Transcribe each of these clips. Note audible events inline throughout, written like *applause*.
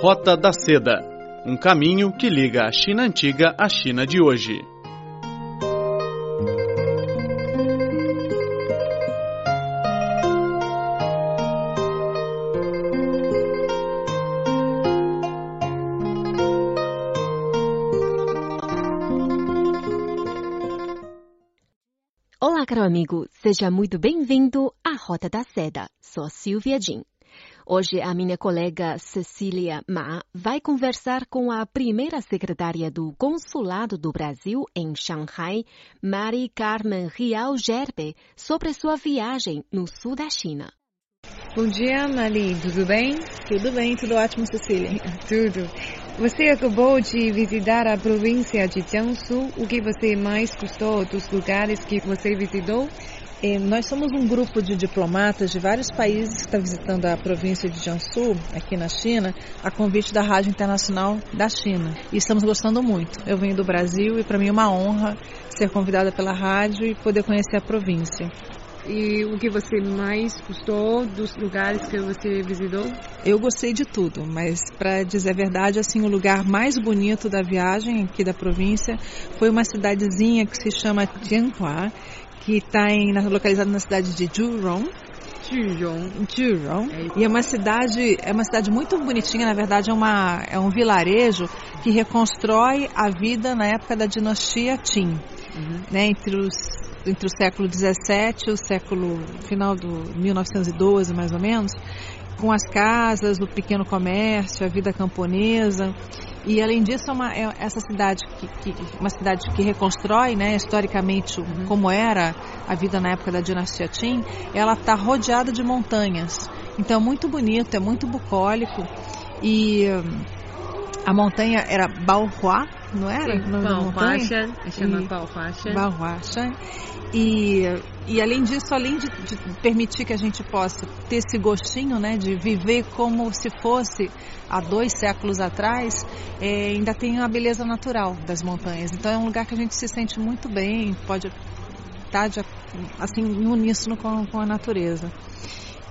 Rota da Seda um caminho que liga a China antiga à China de hoje. Olá, caro amigo, seja muito bem-vindo à Rota da Seda. Sou Silvia Jin. Hoje a minha colega Cecília Ma vai conversar com a primeira secretária do Consulado do Brasil em Shanghai, Mari Carmen Rial Gerbe, sobre sua viagem no sul da China. Bom dia, Mari. Tudo bem? Tudo bem, tudo ótimo, Cecília. *laughs* Tudo. Você acabou de visitar a província de Jiangsu. O que você mais gostou dos lugares que você visitou? É, nós somos um grupo de diplomatas de vários países que está visitando a província de Jiangsu, aqui na China, a convite da Rádio Internacional da China. E estamos gostando muito. Eu venho do Brasil e para mim é uma honra ser convidada pela rádio e poder conhecer a província. E o que você mais gostou dos lugares que você visitou? Eu gostei de tudo, mas para dizer a verdade, assim, o lugar mais bonito da viagem aqui da província foi uma cidadezinha que se chama Jianhua, que está localizado na cidade de Jurong. Jurong. Jurong. É e é uma cidade, é uma cidade muito bonitinha, na verdade é, uma, é um vilarejo que reconstrói a vida na época da dinastia Qin, uhum. né, entre os entre o século 17 e o século final do 1912 mais ou menos, com as casas, o pequeno comércio, a vida camponesa. E além disso, é uma, é essa cidade que, que, uma cidade que reconstrói, né, historicamente uhum. como era a vida na época da dinastia Qin, ela está rodeada de montanhas. Então é muito bonito, é muito bucólico e a montanha era Baohua, não era? Baohuashan, chama Baohuashan. Baohuashan. E, e além disso, além de, de, permitir que a gente possa ter esse gostinho né, de viver como se fosse há dois séculos atrás, é, ainda tem a beleza natural das montanhas. Então é um lugar que a gente se sente muito bem, pode estar de, assim, em uníssono com, com a natureza.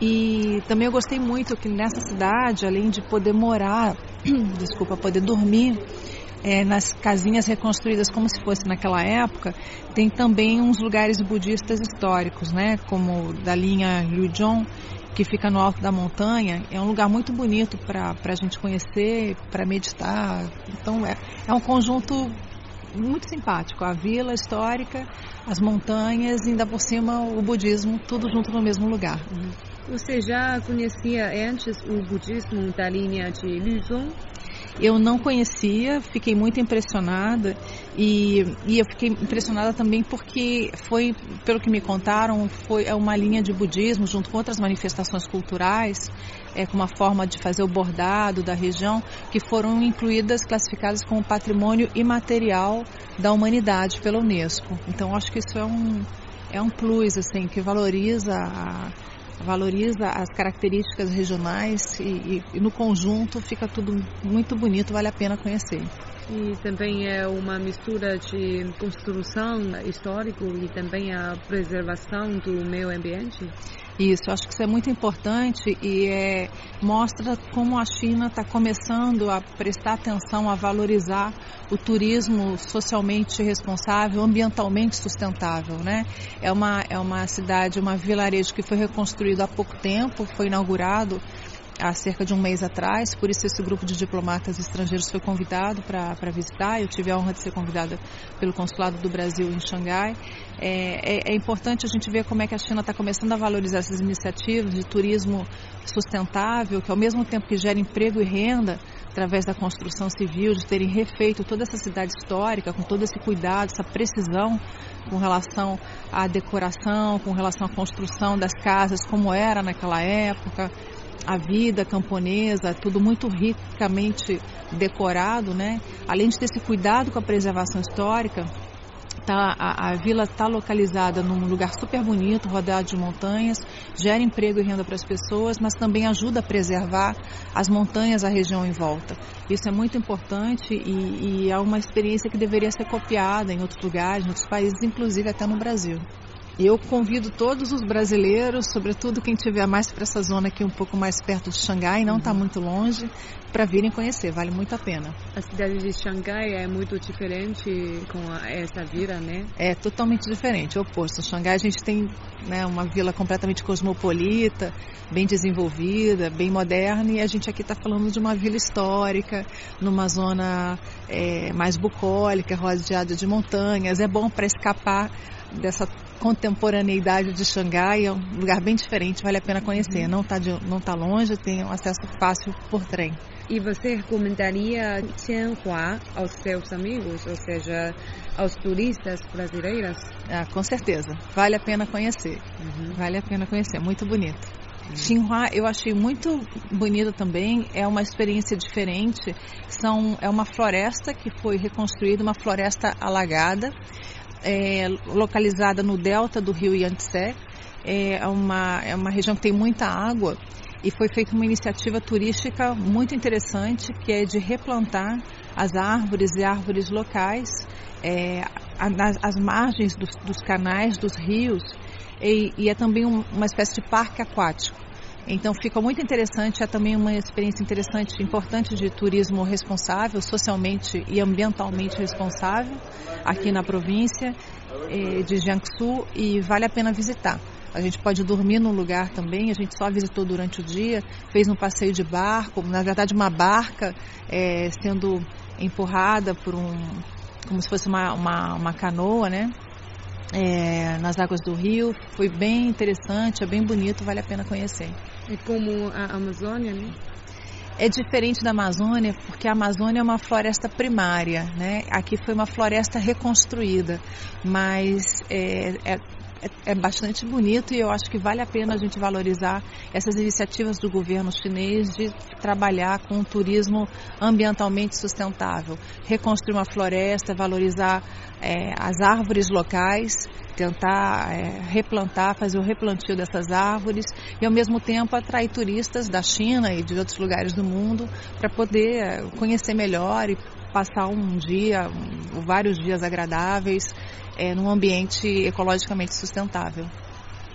E também eu gostei muito que nessa cidade, além de poder morar, *clears throat* desculpa, poder dormir é, nas casinhas reconstruídas como se fosse naquela época, tem também uns lugares budistas históricos, né? Como da linha Ryujong, que fica no alto da montanha. É um lugar muito bonito para a gente conhecer, para meditar. Então é, é um conjunto muito simpático. A vila histórica, as montanhas e ainda por cima o budismo, tudo junto no mesmo lugar. Você já conhecia antes o budismo da linha de Luzon? Eu não conhecia, fiquei muito impressionada e, e eu fiquei impressionada também porque foi, pelo que me contaram, foi é uma linha de budismo junto com outras manifestações culturais, é, com uma forma de fazer o bordado da região, que foram incluídas, classificadas como patrimônio imaterial da humanidade pela Unesco. Então acho que isso é um, é um plus, assim, que valoriza a valoriza as características regionais e, e, e, no conjunto fica tudo muito bonito, vale a pena conhecer. E também é uma mistura de construção histórica e também a preservação do meio ambiente? Isso, acho que isso é muito importante e é, mostra como a China está começando a prestar atenção, a valorizar o turismo socialmente responsável, ambientalmente sustentável. Né? É, uma, é uma cidade, uma vilarejo que foi reconstruído há pouco tempo, foi inaugurado há cerca de um mês atrás, por isso esse grupo de diplomatas estrangeiros foi convidado para visitar. Eu tive a honra de ser convidada pelo Consulado do Brasil em Xangai. É, é, é importante a gente ver como é que a China está começando a valorizar essas iniciativas de turismo sustentável, que ao mesmo tempo que gera emprego e renda, através da construção civil, de terem refeito toda essa cidade histórica, com todo esse cuidado, essa precisão com relação à decoração, com relação à construção das casas, como era naquela época a vida camponesa, tudo muito ricamente decorado, né? Além de ter esse cuidado com a preservação histórica, tá, a, a vila está localizada num lugar super bonito, rodeado de montanhas, gera emprego e renda para as pessoas, mas também ajuda a preservar as montanhas, a região em volta. Isso é muito importante e, e é uma experiência que deveria ser copiada em outros lugares, em outros países, inclusive até no Brasil. Eu convido todos os brasileiros, sobretudo quem estiver mais para essa zona aqui, um pouco mais perto de Xangai, não está uhum. muito longe, para virem conhecer, vale muito a pena. A cidade de Xangai é muito diferente com a, essa vila, né? É totalmente diferente, oposto. Xangai a gente tem né, uma vila completamente cosmopolita, bem desenvolvida, bem moderna, e a gente aqui está falando de uma vila histórica, numa zona é, mais bucólica, rodeada de montanhas. É bom para escapar dessa contemporaneidade de Xangai, é um lugar bem diferente, vale a pena conhecer. Uhum. Não está não tá longe, tem um acesso fácil por trem. E você recomendaria Tianhua aos seus amigos, ou seja, aos turistas brasileiros? Ah, com certeza, vale a pena conhecer. Uhum. Vale a pena conhecer, muito bonito. Xinhua eu achei muito bonito também, é uma experiência diferente. São, é uma floresta que foi reconstruída, uma floresta alagada é, localizada no delta do rio Yangtze. É uma, é uma região que tem muita água e foi feita uma iniciativa turística muito interessante que é de replantar as árvores e árvores locais é, as margens dos, dos, canais, dos rios e, e é também um, uma espécie de parque aquático. Então fica muito interessante, é também uma experiência interessante, importante de turismo responsável, socialmente e ambientalmente responsável, aqui na província eh, de Jiangsu e vale a pena visitar. A gente pode dormir no lugar também, a gente só visitou durante o dia, fez um passeio de barco, na verdade uma barca é, sendo empurrada por um, como se fosse uma, uma, uma canoa, né? é, nas águas do rio. Foi bem interessante, é bem bonito, vale a pena conhecer. É como a Amazônia, né? É diferente da Amazônia porque a Amazônia é uma floresta primária, né? Aqui foi uma floresta reconstruída, mas é, é, é, é, bastante bonito e eu acho que vale a pena a gente valorizar essas iniciativas do governo chinês de trabalhar com um turismo ambientalmente sustentável, reconstruir uma floresta, valorizar é, as árvores locais, tentar é, replantar, fazer o replantio dessas árvores e ao mesmo tempo atrair turistas da China e de outros lugares do mundo para poder é, conhecer melhor e passar um dia, um, vários dias agradáveis é, num ambiente ecologicamente sustentável.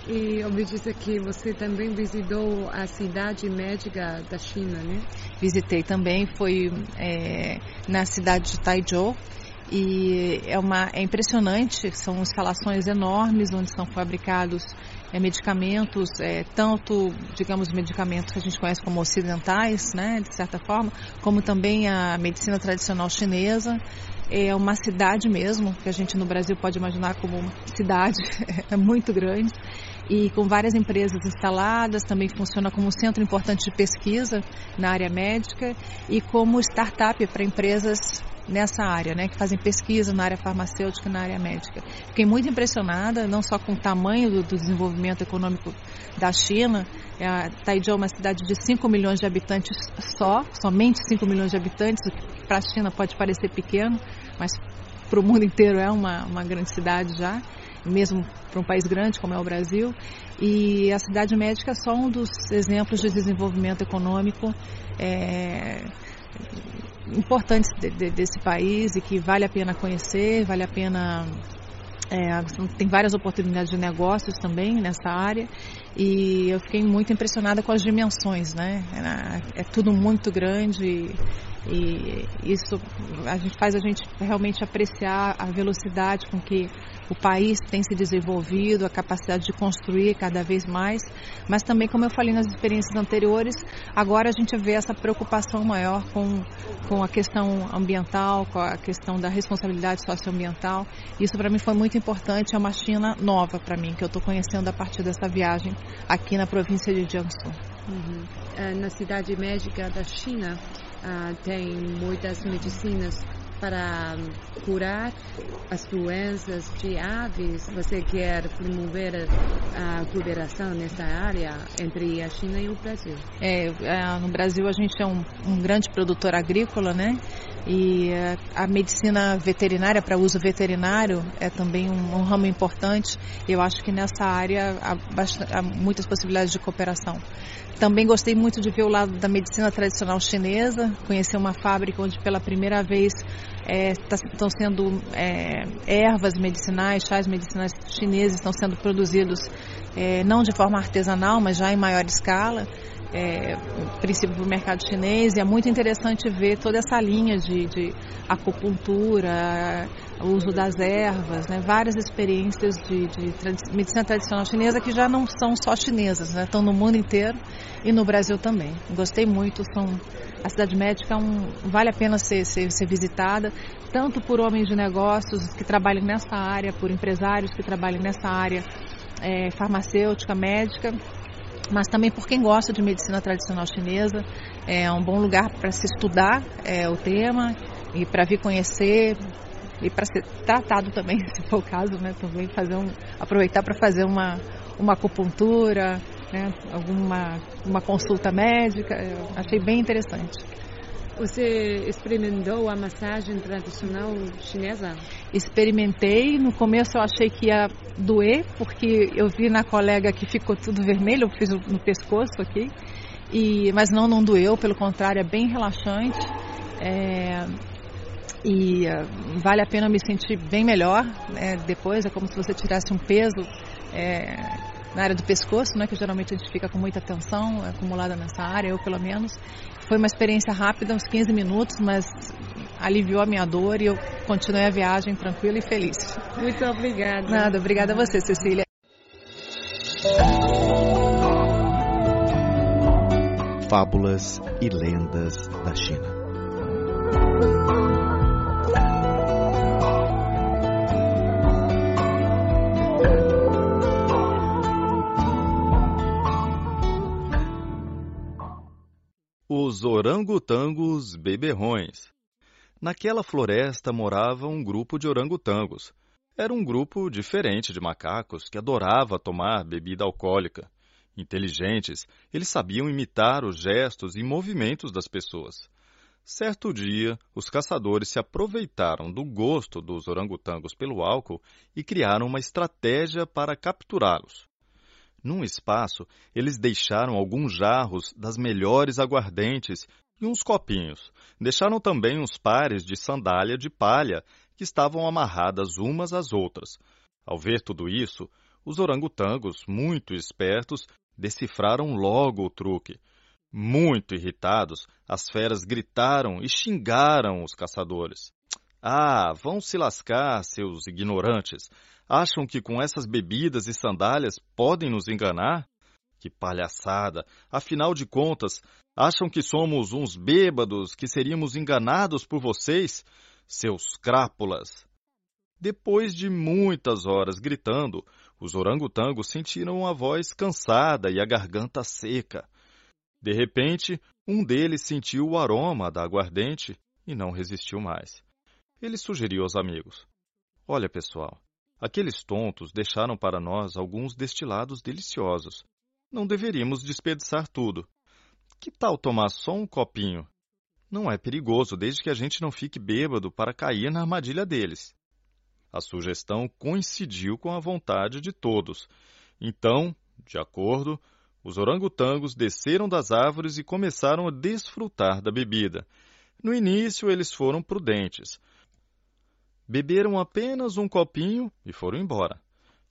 E ouvi dizer que você também visitou a cidade médica da China, né? Visitei também, foi é, na cidade de Taizhou e é, uma, é impressionante, são instalações enormes onde são fabricados é, medicamentos, é, tanto, digamos, medicamentos que a gente conhece como ocidentais, né, de certa forma, como também a medicina tradicional chinesa. É uma cidade mesmo, que a gente no Brasil pode imaginar como uma cidade é *laughs* muito grande e com várias empresas instaladas, também funciona como um centro importante de pesquisa na área médica e como startup para empresas nessa área, né, que fazem pesquisa na área farmacêutica e na área médica. Fiquei muito impressionada, não só com o tamanho do, do desenvolvimento econômico da China, é, Taizhou é uma cidade de 5 milhões de habitantes só, somente 5 milhões de habitantes, o que para a China pode parecer pequeno, mas para o mundo inteiro é uma, uma grande cidade já, mesmo para um país grande como é o Brasil. E a cidade médica é só um dos exemplos de desenvolvimento econômico é, importantes de, de, desse país e que vale a pena conhecer, vale a pena. É, tem várias oportunidades de negócios também nessa área e eu fiquei muito impressionada com as dimensões, né? É, tudo muito grande e isso a gente faz a gente realmente apreciar a velocidade com que o país tem se desenvolvido, a capacidade de construir cada vez mais, mas também, como eu falei nas experiências anteriores, agora a gente vê essa preocupação maior com, com a questão ambiental, com a questão da responsabilidade socioambiental. Isso para mim foi muito importante, é uma China nova para mim, que eu estou conhecendo a partir dessa viagem aqui na província de Jiangsu. Uhum. É, na cidade médica da China, ah, tem muitas medicinas para curar as doenças de aves. Você quer promover a cooperação nessa área entre a China e o Brasil? É, é no Brasil a gente é um, um grande produtor agrícola, né? E a medicina veterinária para uso veterinário é também um, um, ramo importante. Eu acho que nessa área há, há, muitas possibilidades de cooperação. Também gostei muito de ver o lado da medicina tradicional chinesa, conhecer uma fábrica onde pela primeira vez é, tá, estão sendo é, ervas medicinais, chás medicinais chineses estão sendo produzidos é, não de forma artesanal, mas já em maior escala é, princípio do mercado chinês e é muito interessante ver toda essa linha de, de acupuntura, uso das ervas, né, várias experiências de, de medicina tradicional chinesa que já não são só chinesas, né, estão no mundo inteiro e no Brasil também. Gostei muito, são, a cidade médica é um, vale a pena ser, ser, ser visitada, tanto por homens de negócios que trabalham nessa área, por empresários que trabalham nessa área é, farmacêutica, médica, mas também por quem gosta de medicina tradicional chinesa. É um bom lugar para se estudar é, o tema e para vir conhecer e para ser tratado também, *laughs* se for o caso, né? Também fazer um, aproveitar para fazer uma, uma acupuntura, né? alguma uma consulta médica. Eu achei bem interessante. Você experimentou a massagem tradicional chinesa? Experimentei. No começo eu achei que ia doer, porque eu vi na colega que ficou tudo vermelho, eu fiz no pescoço aqui. E, mas não, não doeu, pelo contrário, é bem relaxante. É, e uh, vale a pena me sentir bem melhor né? depois, é como se você tirasse um peso é, na área do pescoço, né, que geralmente a gente fica com muita tensão acumulada nessa área, eu pelo menos. Foi uma experiência rápida, uns 15 minutos, mas aliviou a minha dor e eu continuei a viagem tranquila e feliz. Muito obrigada. Nada, obrigada a você, Cecília. Fábulas e lendas da China. Os orangotangos beberrões. Naquela floresta morava um grupo de orangotangos. Era um grupo diferente de macacos que adorava tomar bebida alcoólica. Inteligentes, eles sabiam imitar os gestos e movimentos das pessoas. Certo dia, os caçadores se aproveitaram do gosto dos orangotangos pelo álcool e criaram uma estratégia para capturá-los. Num espaço, eles deixaram alguns jarros das melhores aguardentes e uns copinhos. Deixaram também uns pares de sandália de palha que estavam amarradas umas às outras. Ao ver tudo isso, os orangotangos, muito espertos, decifraram logo o truque. Muito irritados, as feras gritaram e xingaram os caçadores. Ah, vão se lascar, seus ignorantes! Acham que com essas bebidas e sandálias podem nos enganar? Que palhaçada! Afinal de contas, acham que somos uns bêbados, que seríamos enganados por vocês, seus crápulas? Depois de muitas horas gritando, os orangotangos sentiram a voz cansada e a garganta seca. De repente, um deles sentiu o aroma da aguardente e não resistiu mais. Ele sugeriu aos amigos: Olha, pessoal, Aqueles tontos deixaram para nós alguns destilados deliciosos. Não deveríamos desperdiçar tudo. Que tal tomar só um copinho? Não é perigoso, desde que a gente não fique bêbado para cair na armadilha deles. A sugestão coincidiu com a vontade de todos. Então, de acordo, os orangotangos desceram das árvores e começaram a desfrutar da bebida. No início, eles foram prudentes. Beberam apenas um copinho e foram embora.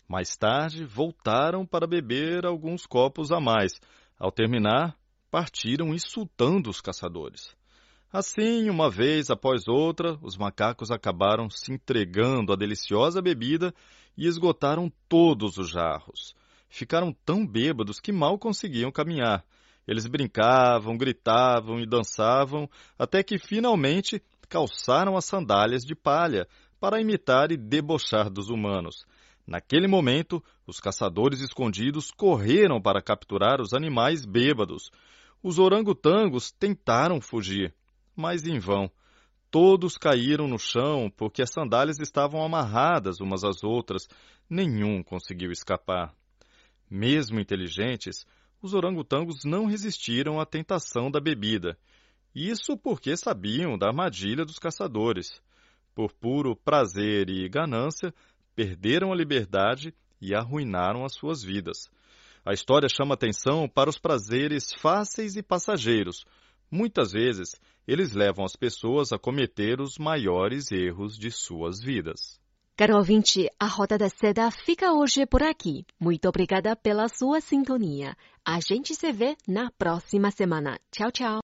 Mais tarde, voltaram para beber alguns copos a mais. Ao terminar, partiram insultando os caçadores. Assim, uma vez após outra, os macacos acabaram se entregando à deliciosa bebida e esgotaram todos os jarros. Ficaram tão bêbados que mal conseguiam caminhar. Eles brincavam, gritavam e dançavam, até que finalmente calçaram as sandálias de palha, para imitar e debochar dos humanos. Naquele momento, os caçadores escondidos correram para capturar os animais bêbados. Os orangotangos tentaram fugir, mas em vão. Todos caíram no chão porque as sandálias estavam amarradas umas às outras. Nenhum conseguiu escapar. Mesmo inteligentes, os orangotangos não resistiram à tentação da bebida. Isso porque sabiam da armadilha dos caçadores. Por puro prazer e ganância, perderam a liberdade e arruinaram as suas vidas. A história chama atenção para os prazeres fáceis e passageiros. Muitas vezes, eles levam as pessoas a cometer os maiores erros de suas vidas. Caro ouvinte, a Roda da Seda fica hoje por aqui. Muito obrigada pela sua sintonia. A gente se vê na próxima semana. Tchau, tchau.